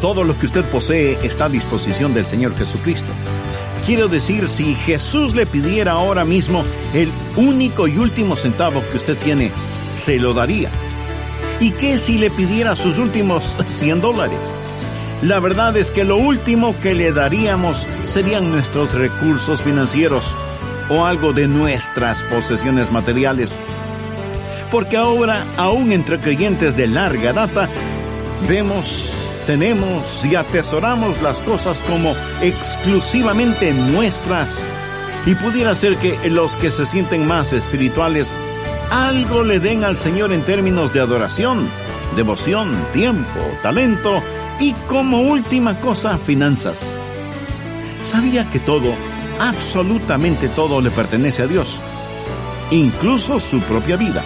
Todo lo que usted posee está a disposición del Señor Jesucristo. Quiero decir, si Jesús le pidiera ahora mismo el único y último centavo que usted tiene, se lo daría. ¿Y qué si le pidiera sus últimos 100 dólares? La verdad es que lo último que le daríamos serían nuestros recursos financieros o algo de nuestras posesiones materiales. Porque ahora, aún entre creyentes de larga data, vemos, tenemos y atesoramos las cosas como exclusivamente nuestras. Y pudiera ser que los que se sienten más espirituales algo le den al Señor en términos de adoración, devoción, tiempo, talento y como última cosa, finanzas. Sabía que todo, absolutamente todo le pertenece a Dios, incluso su propia vida.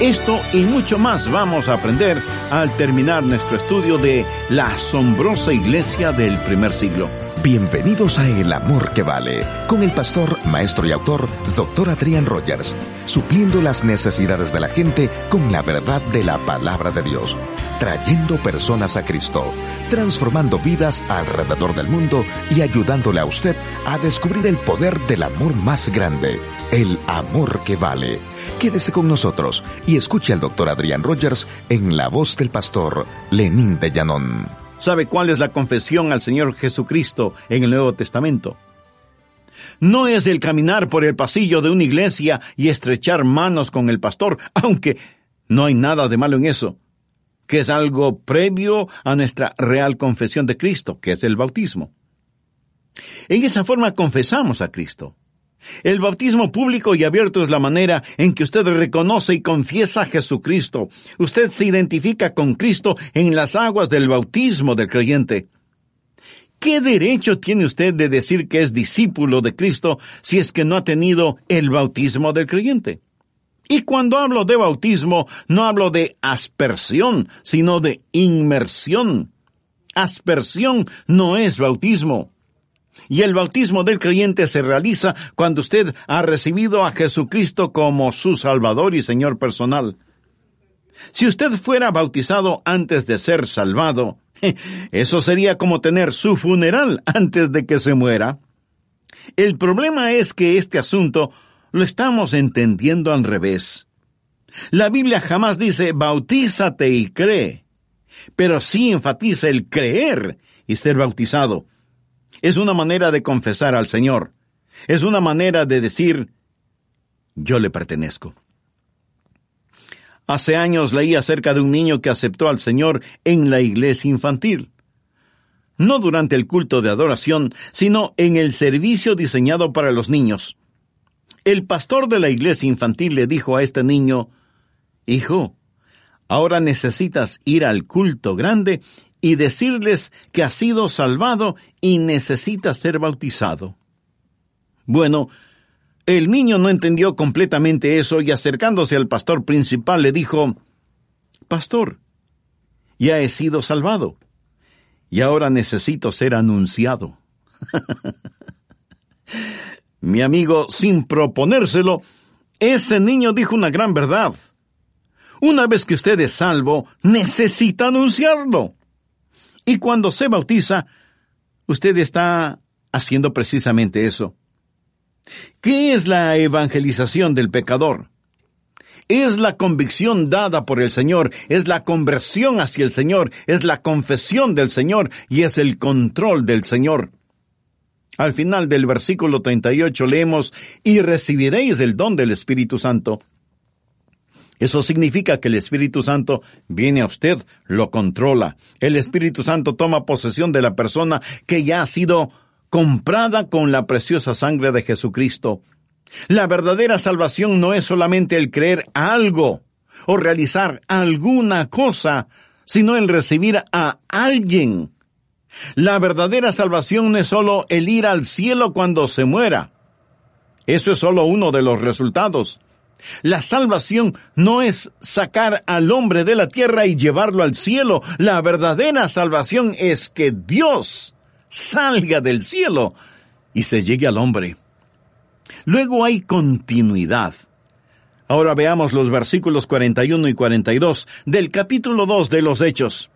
Esto y mucho más vamos a aprender al terminar nuestro estudio de la asombrosa iglesia del primer siglo. Bienvenidos a El Amor que Vale, con el pastor, maestro y autor, Dr. Adrian Rogers, supliendo las necesidades de la gente con la verdad de la palabra de Dios, trayendo personas a Cristo, transformando vidas alrededor del mundo y ayudándole a usted a descubrir el poder del amor más grande, el amor que vale. Quédese con nosotros y escuche al Dr. Adrian Rogers en la voz del pastor Lenín de Llanón. ¿Sabe cuál es la confesión al Señor Jesucristo en el Nuevo Testamento? No es el caminar por el pasillo de una iglesia y estrechar manos con el pastor, aunque no hay nada de malo en eso, que es algo previo a nuestra real confesión de Cristo, que es el bautismo. En esa forma confesamos a Cristo. El bautismo público y abierto es la manera en que usted reconoce y confiesa a Jesucristo. Usted se identifica con Cristo en las aguas del bautismo del creyente. ¿Qué derecho tiene usted de decir que es discípulo de Cristo si es que no ha tenido el bautismo del creyente? Y cuando hablo de bautismo, no hablo de aspersión, sino de inmersión. Aspersión no es bautismo. Y el bautismo del creyente se realiza cuando usted ha recibido a Jesucristo como su Salvador y Señor personal. Si usted fuera bautizado antes de ser salvado, eso sería como tener su funeral antes de que se muera. El problema es que este asunto lo estamos entendiendo al revés. La Biblia jamás dice bautízate y cree, pero sí enfatiza el creer y ser bautizado. Es una manera de confesar al Señor. Es una manera de decir, yo le pertenezco. Hace años leí acerca de un niño que aceptó al Señor en la iglesia infantil. No durante el culto de adoración, sino en el servicio diseñado para los niños. El pastor de la iglesia infantil le dijo a este niño, Hijo, ahora necesitas ir al culto grande y decirles que ha sido salvado y necesita ser bautizado. Bueno, el niño no entendió completamente eso y acercándose al pastor principal le dijo, Pastor, ya he sido salvado y ahora necesito ser anunciado. Mi amigo, sin proponérselo, ese niño dijo una gran verdad. Una vez que usted es salvo, necesita anunciarlo. Y cuando se bautiza, usted está haciendo precisamente eso. ¿Qué es la evangelización del pecador? Es la convicción dada por el Señor, es la conversión hacia el Señor, es la confesión del Señor y es el control del Señor. Al final del versículo 38 leemos, y recibiréis el don del Espíritu Santo. Eso significa que el Espíritu Santo viene a usted, lo controla. El Espíritu Santo toma posesión de la persona que ya ha sido comprada con la preciosa sangre de Jesucristo. La verdadera salvación no es solamente el creer algo o realizar alguna cosa, sino el recibir a alguien. La verdadera salvación no es solo el ir al cielo cuando se muera. Eso es solo uno de los resultados. La salvación no es sacar al hombre de la tierra y llevarlo al cielo. La verdadera salvación es que Dios salga del cielo y se llegue al hombre. Luego hay continuidad. Ahora veamos los versículos 41 y 42 del capítulo 2 de los Hechos.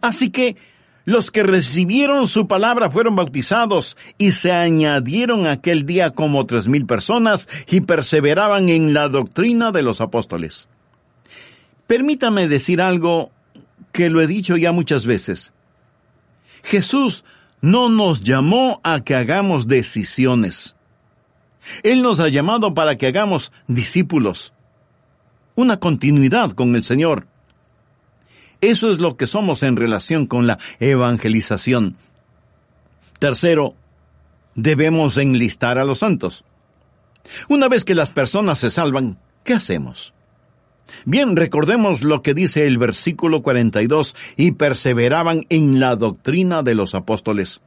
Así que Los que recibieron su palabra fueron bautizados y se añadieron aquel día como tres mil personas y perseveraban en la doctrina de los apóstoles. Permítame decir algo que lo he dicho ya muchas veces. Jesús no nos llamó a que hagamos decisiones. Él nos ha llamado para que hagamos discípulos. Una continuidad con el Señor. Eso es lo que somos en relación con la evangelización. Tercero, debemos enlistar a los santos. Una vez que las personas se salvan, ¿qué hacemos? Bien, recordemos lo que dice el versículo 42, y perseveraban en la doctrina de los apóstoles.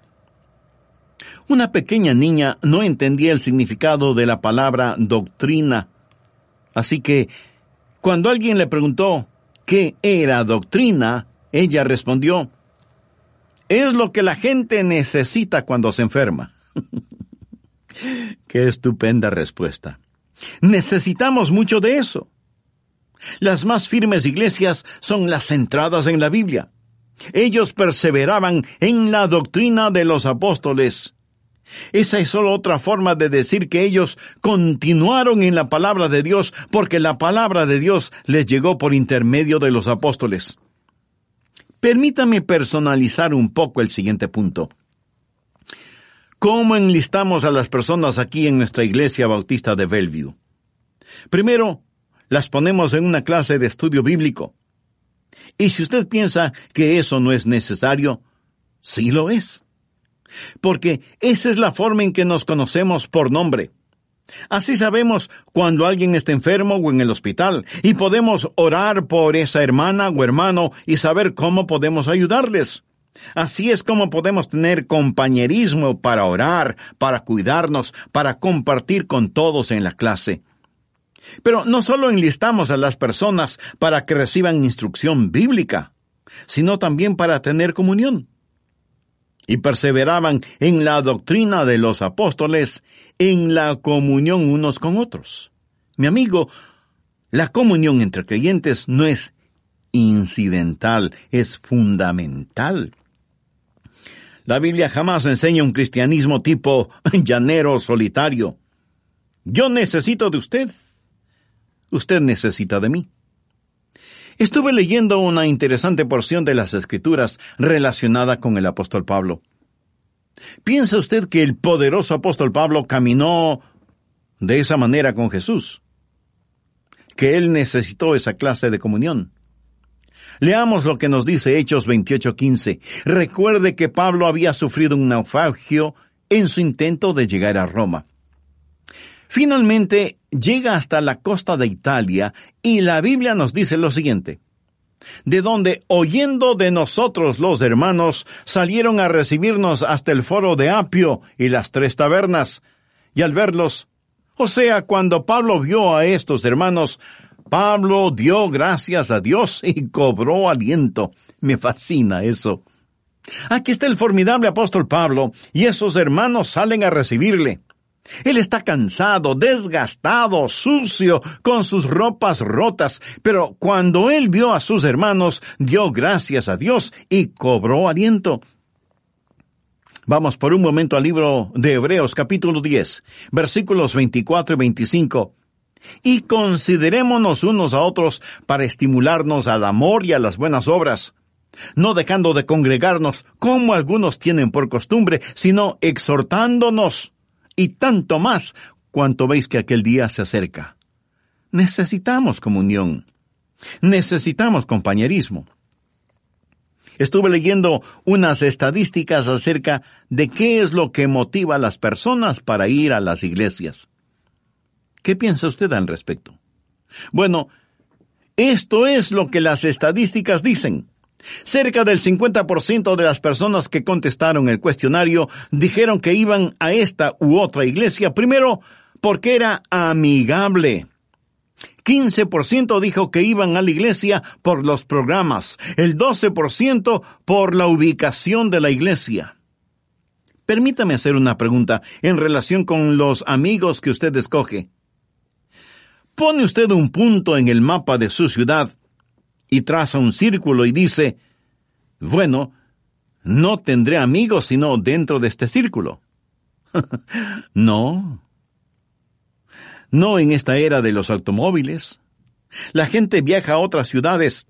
Una pequeña niña no entendía el significado de la palabra doctrina. Así que, cuando alguien le preguntó qué era doctrina, ella respondió, es lo que la gente necesita cuando se enferma. qué estupenda respuesta. Necesitamos mucho de eso. Las más firmes iglesias son las centradas en la Biblia. Ellos perseveraban en la doctrina de los apóstoles. Esa es solo otra forma de decir que ellos continuaron en la palabra de Dios porque la palabra de Dios les llegó por intermedio de los apóstoles. Permítame personalizar un poco el siguiente punto. ¿Cómo enlistamos a las personas aquí en nuestra iglesia bautista de Bellevue? Primero, las ponemos en una clase de estudio bíblico. Y si usted piensa que eso no es necesario, sí lo es. Porque esa es la forma en que nos conocemos por nombre. Así sabemos cuando alguien está enfermo o en el hospital y podemos orar por esa hermana o hermano y saber cómo podemos ayudarles. Así es como podemos tener compañerismo para orar, para cuidarnos, para compartir con todos en la clase. Pero no solo enlistamos a las personas para que reciban instrucción bíblica, sino también para tener comunión. Y perseveraban en la doctrina de los apóstoles, en la comunión unos con otros. Mi amigo, la comunión entre creyentes no es incidental, es fundamental. La Biblia jamás enseña un cristianismo tipo llanero solitario. Yo necesito de usted usted necesita de mí. Estuve leyendo una interesante porción de las Escrituras relacionada con el apóstol Pablo. ¿Piensa usted que el poderoso apóstol Pablo caminó de esa manera con Jesús? Que él necesitó esa clase de comunión. Leamos lo que nos dice Hechos 28:15. Recuerde que Pablo había sufrido un naufragio en su intento de llegar a Roma. Finalmente llega hasta la costa de Italia y la Biblia nos dice lo siguiente. De donde, oyendo de nosotros los hermanos, salieron a recibirnos hasta el foro de Apio y las tres tabernas. Y al verlos, o sea, cuando Pablo vio a estos hermanos, Pablo dio gracias a Dios y cobró aliento. Me fascina eso. Aquí está el formidable apóstol Pablo, y esos hermanos salen a recibirle. Él está cansado, desgastado, sucio, con sus ropas rotas, pero cuando él vio a sus hermanos, dio gracias a Dios y cobró aliento. Vamos por un momento al libro de Hebreos capítulo 10, versículos 24 y 25. Y considerémonos unos a otros para estimularnos al amor y a las buenas obras, no dejando de congregarnos como algunos tienen por costumbre, sino exhortándonos y tanto más cuanto veis que aquel día se acerca. Necesitamos comunión. Necesitamos compañerismo. Estuve leyendo unas estadísticas acerca de qué es lo que motiva a las personas para ir a las iglesias. ¿Qué piensa usted al respecto? Bueno, esto es lo que las estadísticas dicen. Cerca del 50% de las personas que contestaron el cuestionario dijeron que iban a esta u otra iglesia primero porque era amigable. 15% dijo que iban a la iglesia por los programas, el 12% por la ubicación de la iglesia. Permítame hacer una pregunta en relación con los amigos que usted escoge. Pone usted un punto en el mapa de su ciudad y traza un círculo y dice, bueno, no tendré amigos sino dentro de este círculo. no. No en esta era de los automóviles. La gente viaja a otras ciudades,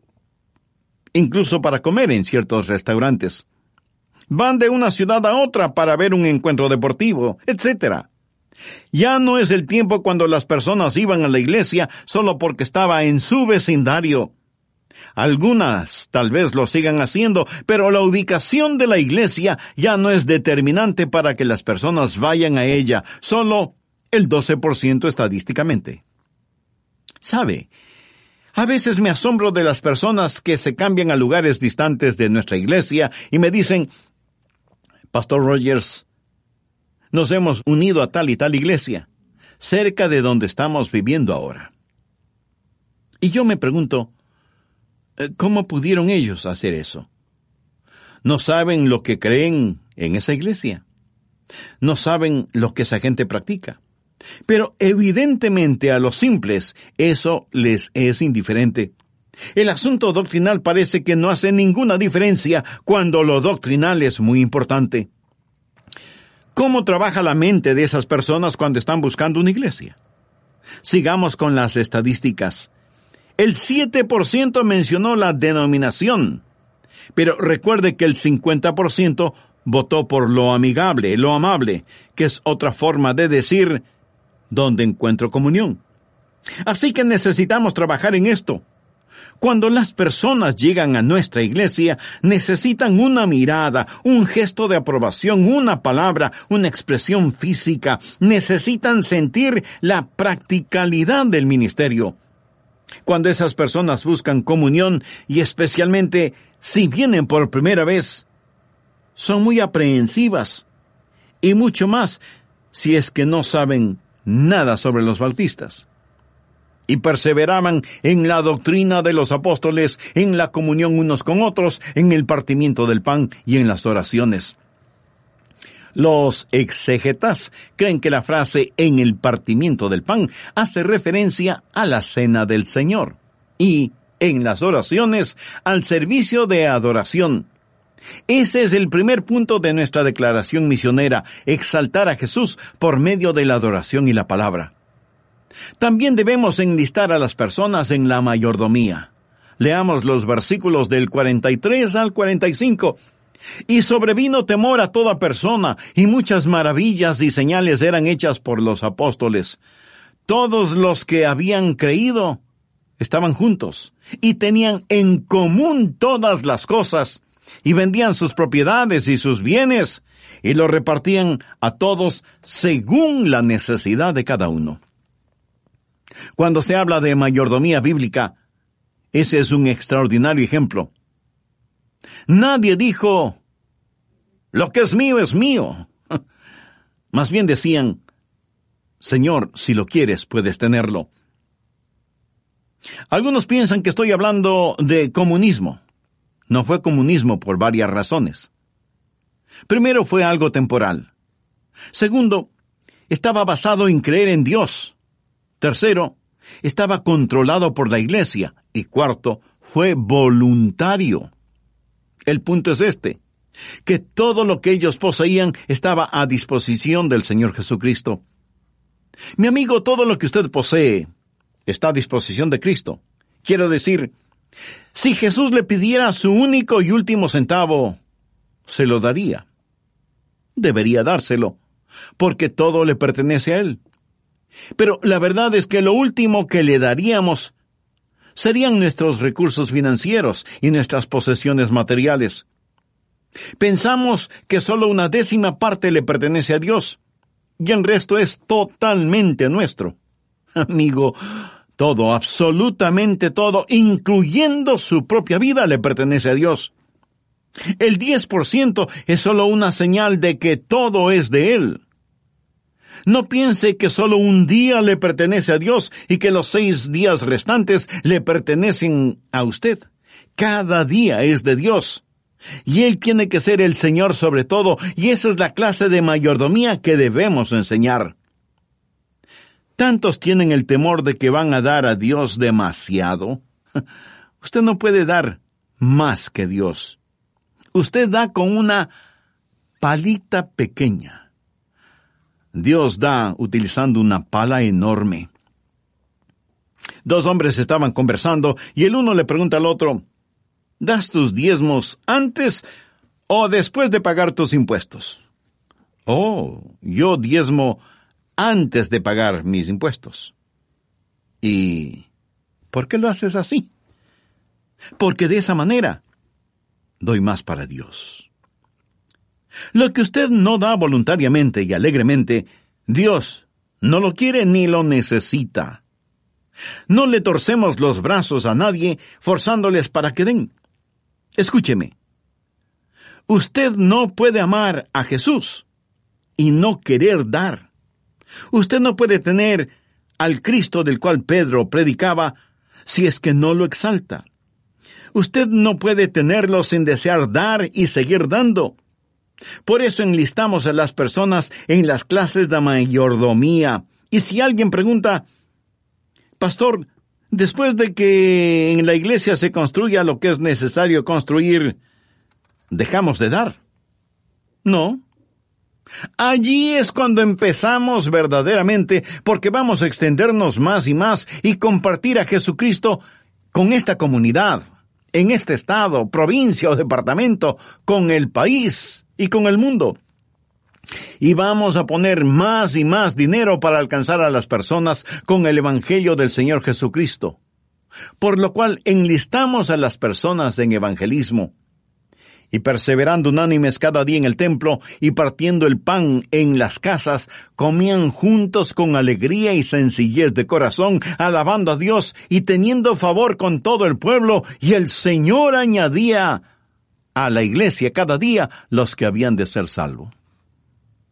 incluso para comer en ciertos restaurantes. Van de una ciudad a otra para ver un encuentro deportivo, etc. Ya no es el tiempo cuando las personas iban a la iglesia solo porque estaba en su vecindario. Algunas tal vez lo sigan haciendo, pero la ubicación de la iglesia ya no es determinante para que las personas vayan a ella, solo el 12% estadísticamente. ¿Sabe? A veces me asombro de las personas que se cambian a lugares distantes de nuestra iglesia y me dicen, Pastor Rogers, nos hemos unido a tal y tal iglesia, cerca de donde estamos viviendo ahora. Y yo me pregunto, ¿cómo pudieron ellos hacer eso? No saben lo que creen en esa iglesia. No saben lo que esa gente practica. Pero evidentemente a los simples eso les es indiferente. El asunto doctrinal parece que no hace ninguna diferencia cuando lo doctrinal es muy importante. ¿Cómo trabaja la mente de esas personas cuando están buscando una iglesia? Sigamos con las estadísticas. El 7% mencionó la denominación, pero recuerde que el 50% votó por lo amigable, lo amable, que es otra forma de decir donde encuentro comunión. Así que necesitamos trabajar en esto. Cuando las personas llegan a nuestra iglesia, necesitan una mirada, un gesto de aprobación, una palabra, una expresión física, necesitan sentir la practicalidad del ministerio. Cuando esas personas buscan comunión y especialmente si vienen por primera vez, son muy aprehensivas y mucho más si es que no saben nada sobre los bautistas y perseveraban en la doctrina de los apóstoles, en la comunión unos con otros, en el partimiento del pan y en las oraciones. Los exegetas creen que la frase en el partimiento del pan hace referencia a la cena del Señor y en las oraciones al servicio de adoración. Ese es el primer punto de nuestra declaración misionera, exaltar a Jesús por medio de la adoración y la palabra. También debemos enlistar a las personas en la mayordomía. Leamos los versículos del 43 al 45. Y sobrevino temor a toda persona, y muchas maravillas y señales eran hechas por los apóstoles. Todos los que habían creído estaban juntos, y tenían en común todas las cosas, y vendían sus propiedades y sus bienes, y lo repartían a todos según la necesidad de cada uno. Cuando se habla de mayordomía bíblica, ese es un extraordinario ejemplo. Nadie dijo, lo que es mío es mío. Más bien decían, Señor, si lo quieres, puedes tenerlo. Algunos piensan que estoy hablando de comunismo. No fue comunismo por varias razones. Primero fue algo temporal. Segundo, estaba basado en creer en Dios. Tercero, estaba controlado por la iglesia. Y cuarto, fue voluntario. El punto es este, que todo lo que ellos poseían estaba a disposición del Señor Jesucristo. Mi amigo, todo lo que usted posee está a disposición de Cristo. Quiero decir, si Jesús le pidiera su único y último centavo, se lo daría. Debería dárselo, porque todo le pertenece a Él. Pero la verdad es que lo último que le daríamos serían nuestros recursos financieros y nuestras posesiones materiales. Pensamos que solo una décima parte le pertenece a Dios, y el resto es totalmente nuestro. Amigo, todo, absolutamente todo, incluyendo su propia vida, le pertenece a Dios. El diez por ciento es solo una señal de que todo es de Él. No piense que solo un día le pertenece a Dios y que los seis días restantes le pertenecen a usted. Cada día es de Dios. Y Él tiene que ser el Señor sobre todo, y esa es la clase de mayordomía que debemos enseñar. Tantos tienen el temor de que van a dar a Dios demasiado. Usted no puede dar más que Dios. Usted da con una palita pequeña. Dios da utilizando una pala enorme. Dos hombres estaban conversando y el uno le pregunta al otro, ¿das tus diezmos antes o después de pagar tus impuestos? Oh, yo diezmo antes de pagar mis impuestos. ¿Y por qué lo haces así? Porque de esa manera doy más para Dios. Lo que usted no da voluntariamente y alegremente, Dios no lo quiere ni lo necesita. No le torcemos los brazos a nadie forzándoles para que den. Escúcheme. Usted no puede amar a Jesús y no querer dar. Usted no puede tener al Cristo del cual Pedro predicaba si es que no lo exalta. Usted no puede tenerlo sin desear dar y seguir dando. Por eso enlistamos a las personas en las clases de mayordomía. Y si alguien pregunta, Pastor, después de que en la iglesia se construya lo que es necesario construir, ¿dejamos de dar? No. Allí es cuando empezamos verdaderamente, porque vamos a extendernos más y más y compartir a Jesucristo con esta comunidad, en este estado, provincia o departamento, con el país y con el mundo. Y vamos a poner más y más dinero para alcanzar a las personas con el Evangelio del Señor Jesucristo. Por lo cual enlistamos a las personas en evangelismo. Y perseverando unánimes cada día en el templo y partiendo el pan en las casas, comían juntos con alegría y sencillez de corazón, alabando a Dios y teniendo favor con todo el pueblo, y el Señor añadía a la iglesia cada día los que habían de ser salvos.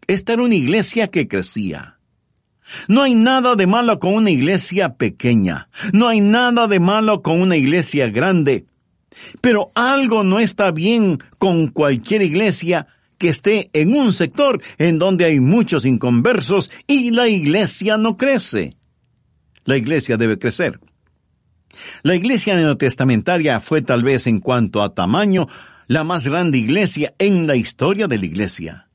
Esta era una iglesia que crecía. No hay nada de malo con una iglesia pequeña. No hay nada de malo con una iglesia grande. Pero algo no está bien con cualquier iglesia que esté en un sector en donde hay muchos inconversos y la iglesia no crece. La iglesia debe crecer. La iglesia neotestamentaria fue tal vez en cuanto a tamaño la más grande iglesia en la historia de la iglesia.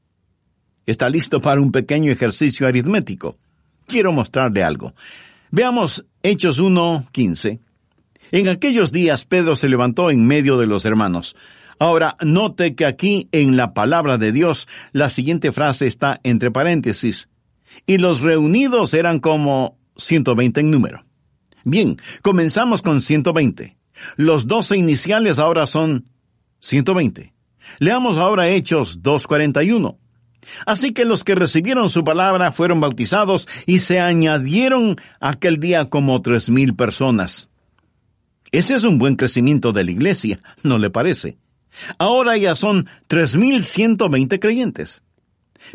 Está listo para un pequeño ejercicio aritmético. Quiero mostrarle algo. Veamos Hechos 1.15. En aquellos días Pedro se levantó en medio de los hermanos. Ahora, note que aquí en la palabra de Dios la siguiente frase está entre paréntesis. Y los reunidos eran como 120 en número. Bien, comenzamos con 120. Los doce iniciales ahora son 120. Leamos ahora Hechos 2.41. Así que los que recibieron su palabra fueron bautizados y se añadieron aquel día como tres mil personas. Ese es un buen crecimiento de la iglesia, ¿no le parece? Ahora ya son tres mil ciento veinte creyentes.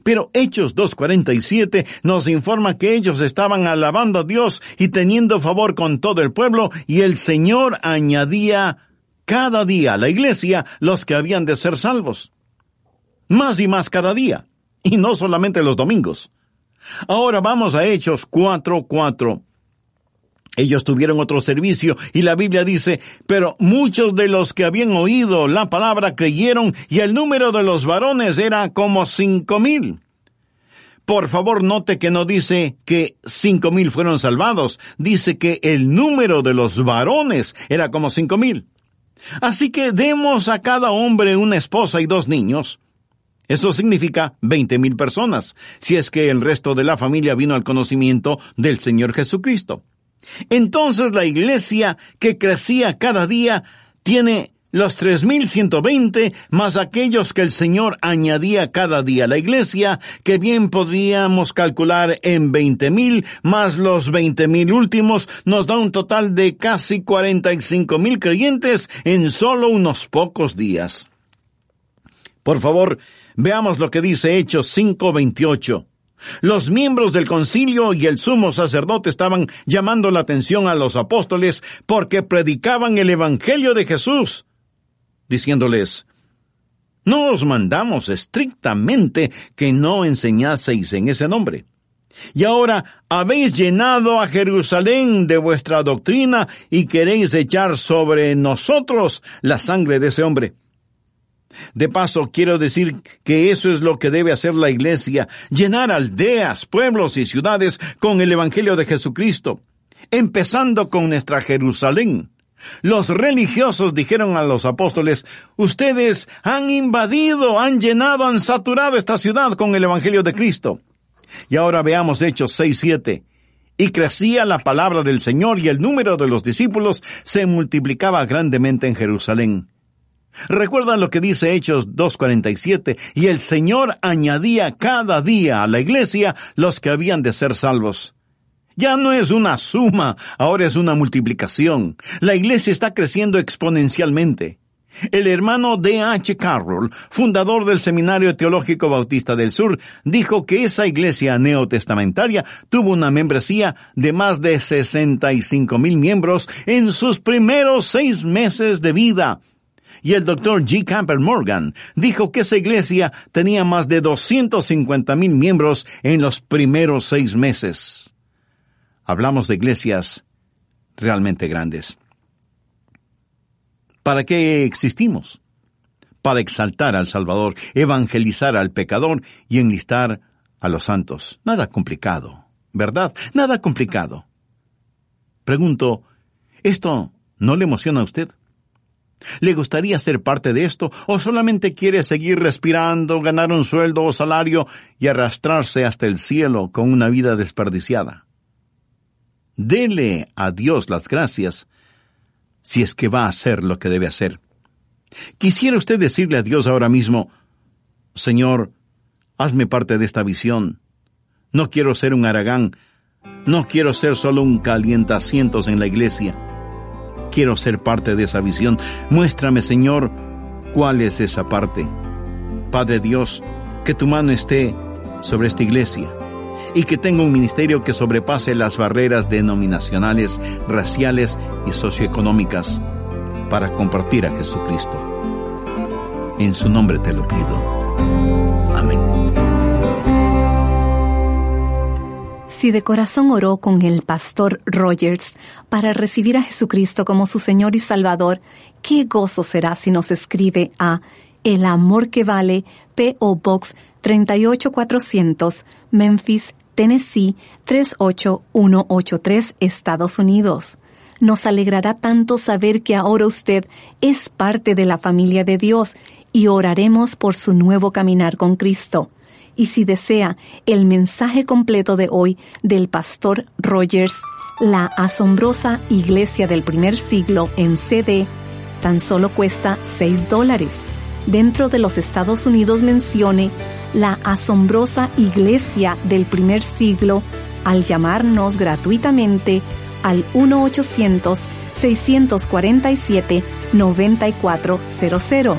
Pero Hechos 2.47 nos informa que ellos estaban alabando a Dios y teniendo favor con todo el pueblo y el Señor añadía cada día la iglesia los que habían de ser salvos. Más y más cada día y no solamente los domingos. Ahora vamos a Hechos 4:4. Ellos tuvieron otro servicio y la Biblia dice, pero muchos de los que habían oído la palabra creyeron y el número de los varones era como cinco mil. Por favor, note que no dice que cinco mil fueron salvados, dice que el número de los varones era como cinco mil. Así que demos a cada hombre una esposa y dos niños, eso significa veinte mil personas, si es que el resto de la familia vino al conocimiento del Señor Jesucristo. Entonces la iglesia que crecía cada día tiene los tres mil ciento veinte más aquellos que el Señor añadía cada día a la iglesia, que bien podríamos calcular en veinte mil más los veinte mil últimos, nos da un total de casi cuarenta y cinco mil creyentes en solo unos pocos días. Por favor, Veamos lo que dice Hechos 5:28. Los miembros del concilio y el sumo sacerdote estaban llamando la atención a los apóstoles porque predicaban el Evangelio de Jesús, diciéndoles, no os mandamos estrictamente que no enseñaseis en ese nombre. Y ahora habéis llenado a Jerusalén de vuestra doctrina y queréis echar sobre nosotros la sangre de ese hombre. De paso, quiero decir que eso es lo que debe hacer la Iglesia, llenar aldeas, pueblos y ciudades con el Evangelio de Jesucristo, empezando con nuestra Jerusalén. Los religiosos dijeron a los apóstoles, ustedes han invadido, han llenado, han saturado esta ciudad con el Evangelio de Cristo. Y ahora veamos Hechos 6-7. Y crecía la palabra del Señor y el número de los discípulos se multiplicaba grandemente en Jerusalén. Recuerdan lo que dice Hechos 2.47, y el Señor añadía cada día a la iglesia los que habían de ser salvos. Ya no es una suma, ahora es una multiplicación. La iglesia está creciendo exponencialmente. El hermano D. H. Carroll, fundador del Seminario Teológico Bautista del Sur, dijo que esa iglesia neotestamentaria tuvo una membresía de más de 65 mil miembros en sus primeros seis meses de vida. Y el doctor G. Camper Morgan dijo que esa iglesia tenía más de 250 mil miembros en los primeros seis meses. Hablamos de iglesias realmente grandes. ¿Para qué existimos? Para exaltar al Salvador, evangelizar al pecador y enlistar a los santos. Nada complicado, ¿verdad? Nada complicado. Pregunto, ¿esto no le emociona a usted? ¿Le gustaría ser parte de esto o solamente quiere seguir respirando, ganar un sueldo o salario y arrastrarse hasta el cielo con una vida desperdiciada? Dele a Dios las gracias si es que va a hacer lo que debe hacer. Quisiera usted decirle a Dios ahora mismo, Señor, hazme parte de esta visión. No quiero ser un aragán, no quiero ser solo un calientacientos en la iglesia. Quiero ser parte de esa visión. Muéstrame, Señor, cuál es esa parte. Padre Dios, que tu mano esté sobre esta iglesia y que tenga un ministerio que sobrepase las barreras denominacionales, raciales y socioeconómicas para compartir a Jesucristo. En su nombre te lo pido. Amén. Si de corazón oró con el pastor Rogers para recibir a Jesucristo como su Señor y Salvador, qué gozo será si nos escribe a El Amor que Vale, P.O. Box 38400, Memphis, Tennessee 38183, Estados Unidos. Nos alegrará tanto saber que ahora usted es parte de la familia de Dios y oraremos por su nuevo caminar con Cristo. Y si desea el mensaje completo de hoy del pastor Rogers, la asombrosa iglesia del primer siglo en CD, tan solo cuesta 6 dólares. Dentro de los Estados Unidos mencione la asombrosa iglesia del primer siglo al llamarnos gratuitamente al 1-800-647-9400.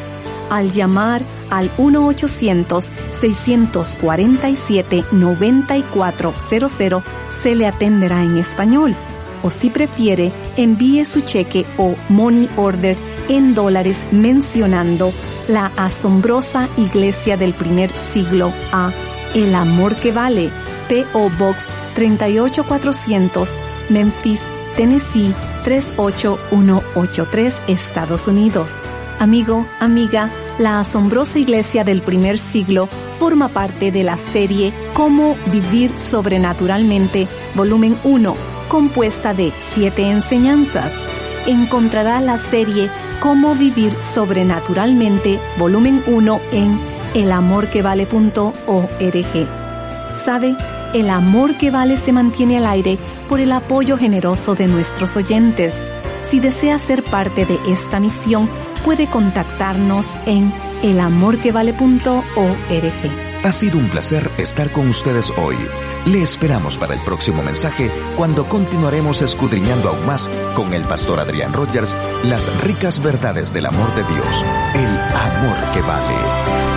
Al llamar al 1-800-647-9400 se le atenderá en español. O si prefiere, envíe su cheque o money order en dólares mencionando la asombrosa iglesia del primer siglo a El Amor que Vale, P.O. Box 38400, Memphis, Tennessee 38183, Estados Unidos. Amigo, amiga, la asombrosa iglesia del primer siglo forma parte de la serie Cómo vivir sobrenaturalmente, volumen 1, compuesta de siete enseñanzas. Encontrará la serie Cómo vivir sobrenaturalmente, volumen 1 en elamorquevale.org. ¿Sabe? El amor que vale se mantiene al aire por el apoyo generoso de nuestros oyentes. Si desea ser parte de esta misión, puede contactarnos en elamorquevale.org. Ha sido un placer estar con ustedes hoy. Le esperamos para el próximo mensaje cuando continuaremos escudriñando aún más con el pastor Adrián Rogers las ricas verdades del amor de Dios, el amor que vale.